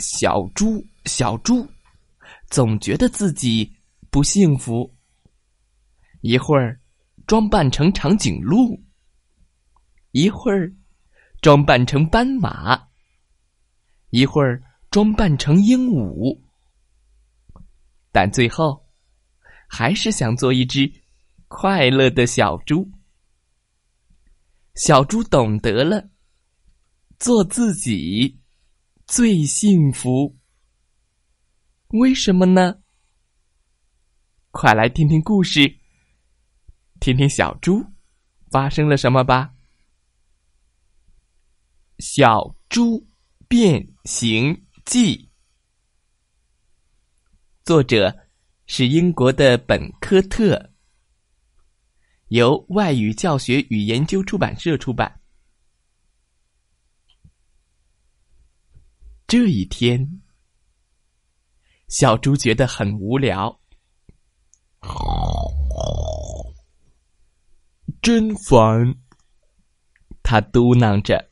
小猪，小猪，总觉得自己不幸福。一会儿装扮成长颈鹿，一会儿装扮成斑马，一会儿装扮成鹦鹉，但最后还是想做一只快乐的小猪。小猪懂得了，做自己。最幸福，为什么呢？快来听听故事，听听小猪发生了什么吧。《小猪变形记》，作者是英国的本科特，由外语教学与研究出版社出版。这一天，小猪觉得很无聊，真烦。他嘟囔着：“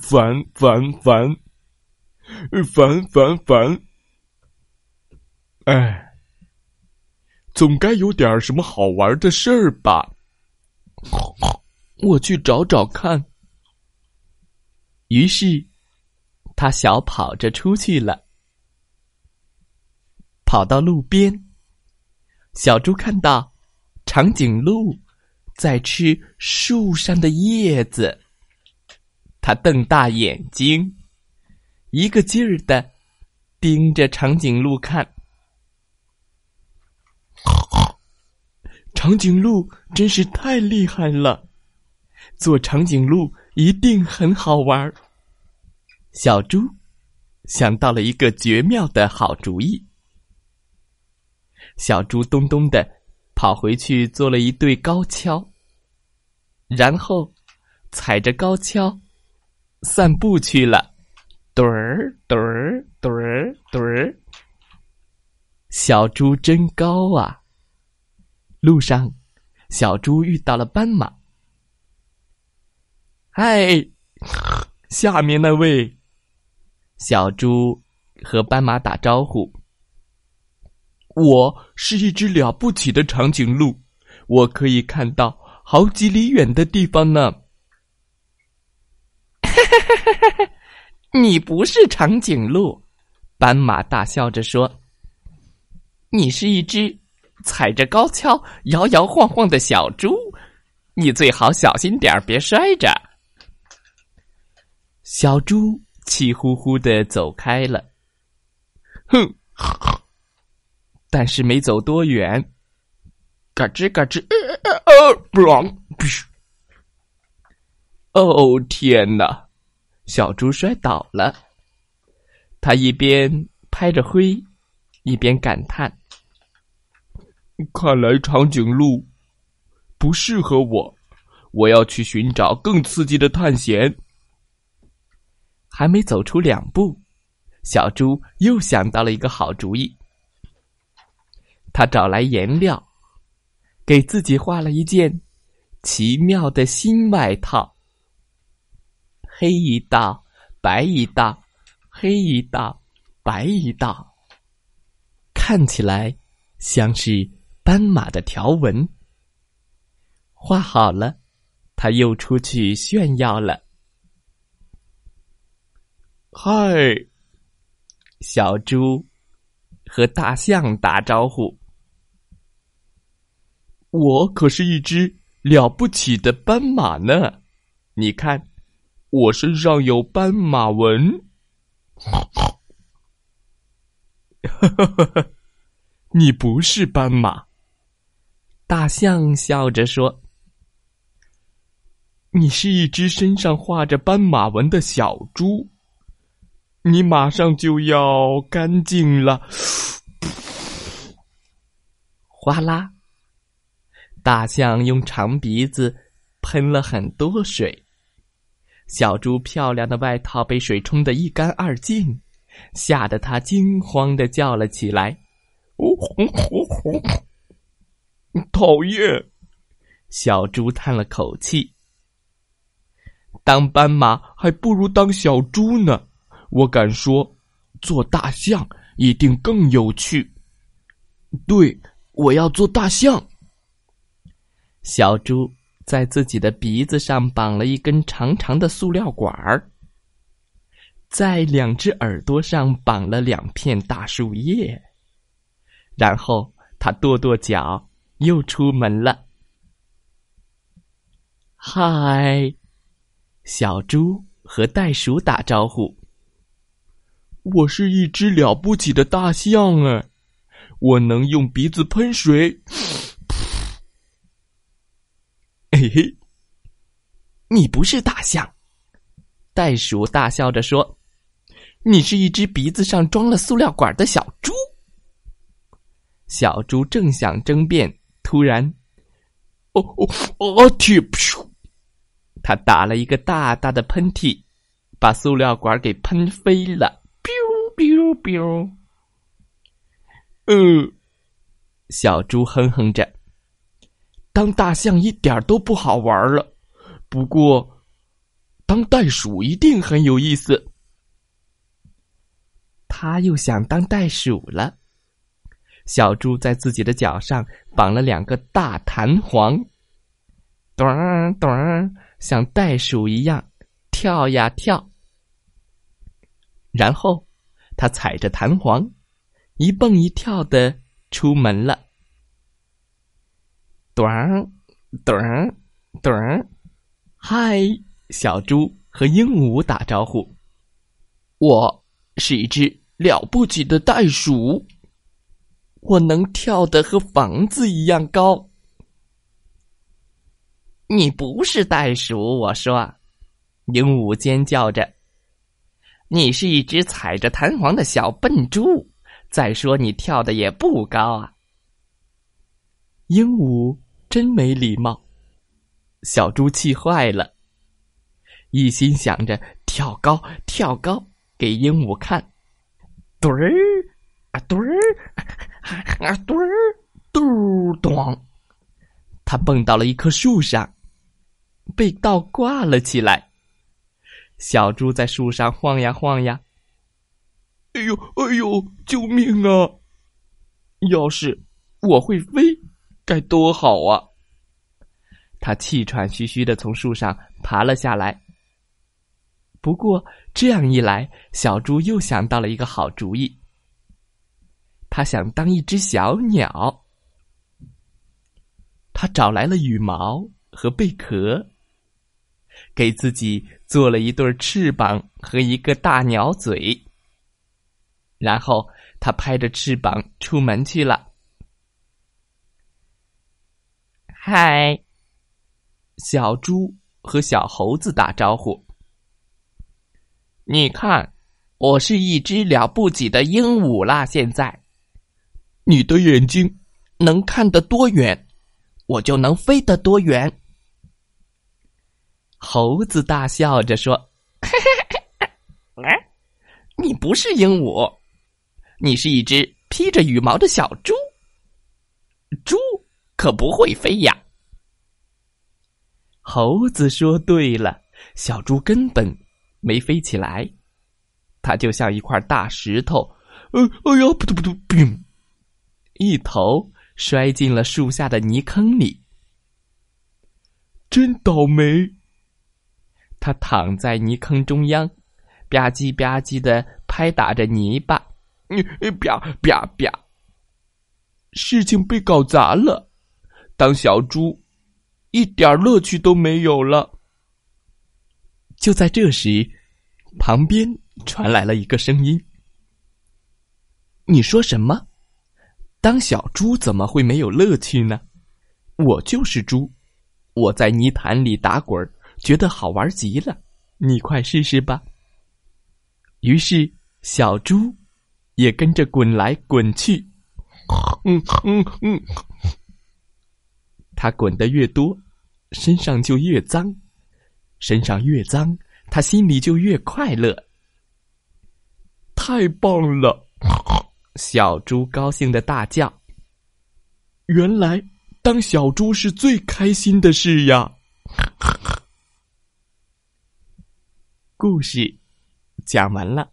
烦烦烦，烦烦烦。”哎，总该有点什么好玩的事儿吧？我去找找看。于是。他小跑着出去了，跑到路边。小猪看到长颈鹿在吃树上的叶子，他瞪大眼睛，一个劲儿的盯着长颈鹿看。长颈鹿真是太厉害了，做长颈鹿一定很好玩儿。小猪想到了一个绝妙的好主意。小猪咚咚的跑回去做了一对高跷，然后踩着高跷散步去了。墩儿墩儿墩儿墩儿，小猪真高啊！路上，小猪遇到了斑马。嗨，下面那位。小猪和斑马打招呼：“我是一只了不起的长颈鹿，我可以看到好几里远的地方呢。”“你不是长颈鹿。”斑马大笑着说，“你是一只踩着高跷摇摇晃晃的小猪，你最好小心点儿别摔着。”小猪。气呼呼的走开了，哼！但是没走多远，嘎吱嘎吱，哦天哪！小猪摔倒了，他一边拍着灰，一边感叹：“看来长颈鹿不适合我，我要去寻找更刺激的探险。”还没走出两步，小猪又想到了一个好主意。他找来颜料，给自己画了一件奇妙的新外套。黑一道，白一道，黑一道，白一道，看起来像是斑马的条纹。画好了，他又出去炫耀了。嗨，小猪和大象打招呼。我可是一只了不起的斑马呢！你看，我身上有斑马纹。哈哈！你不是斑马。大象笑着说：“你是一只身上画着斑马纹的小猪。”你马上就要干净了。哗啦！大象用长鼻子喷了很多水，小猪漂亮的外套被水冲得一干二净，吓得它惊慌的叫了起来：“哦吼吼吼！”讨厌！小猪叹了口气：“当斑马还不如当小猪呢。我敢说，做大象一定更有趣。”对。我要做大象。小猪在自己的鼻子上绑了一根长长的塑料管儿，在两只耳朵上绑了两片大树叶，然后他跺跺脚，又出门了。嗨，小猪和袋鼠打招呼：“我是一只了不起的大象哎。”我能用鼻子喷水，嘿嘿！你不是大象，袋鼠大笑着说：“你是一只鼻子上装了塑料管的小猪。”小猪正想争辩，突然，哦哦哦！嚏！噗！他打了一个大大的喷嚏，把塑料管给喷飞了。Biu biu biu。嗯，小猪哼哼着。当大象一点都不好玩了，不过，当袋鼠一定很有意思。他又想当袋鼠了。小猪在自己的脚上绑了两个大弹簧，咚咚，像袋鼠一样跳呀跳。然后，他踩着弹簧。一蹦一跳的出门了，咚儿咚儿咚儿，嗨！小猪和鹦鹉打招呼：“我是一只了不起的袋鼠，我能跳得和房子一样高。”你不是袋鼠，我说，鹦鹉尖叫着：“你是一只踩着弹簧的小笨猪。”再说，你跳的也不高啊！鹦鹉真没礼貌，小猪气坏了，一心想着跳高跳高给鹦鹉看，墩儿啊墩儿啊墩儿嘟咚，他蹦到了一棵树上，被倒挂了起来。小猪在树上晃呀晃呀。哎呦，哎呦！救命啊！要是我会飞，该多好啊！他气喘吁吁的从树上爬了下来。不过这样一来，小猪又想到了一个好主意。他想当一只小鸟。他找来了羽毛和贝壳，给自己做了一对翅膀和一个大鸟嘴。然后他拍着翅膀出门去了。嗨，小猪和小猴子打招呼。你看，我是一只了不起的鹦鹉啦！现在，你的眼睛能看得多远，我就能飞得多远。猴子大笑着说：“ 你不是鹦鹉。”你是一只披着羽毛的小猪，猪可不会飞呀。猴子说：“对了，小猪根本没飞起来，它就像一块大石头，呃，哎呀，扑通扑通，砰！一头摔进了树下的泥坑里。真倒霉！它躺在泥坑中央，吧唧吧唧的拍打着泥巴。你啪啪啪！事情被搞砸了，当小猪一点乐趣都没有了。就在这时，旁边传来了一个声音：“你说什么？当小猪怎么会没有乐趣呢？我就是猪，我在泥潭里打滚觉得好玩极了。你快试试吧。”于是。小猪也跟着滚来滚去。嗯嗯嗯，它滚得越多，身上就越脏，身上越脏，它心里就越快乐。太棒了！小猪高兴的大叫。原来当小猪是最开心的事呀！故事讲完了，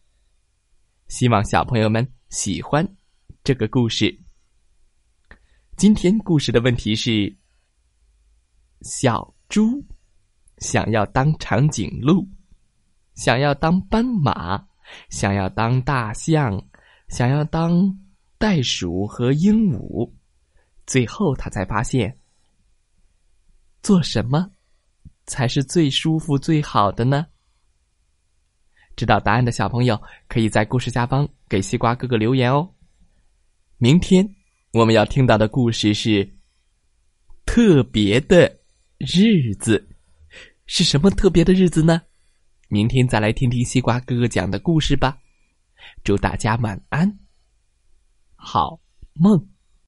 希望小朋友们喜欢这个故事。今天故事的问题是：小猪想要当长颈鹿，想要当斑马，想要当大象，想要当袋鼠和鹦鹉。最后，他才发现，做什么才是最舒服、最好的呢？知道答案的小朋友，可以在故事下方给西瓜哥哥留言哦。明天我们要听到的故事是特别的日子，是什么特别的日子呢？明天再来听听西瓜哥哥讲的故事吧。祝大家晚安，好梦。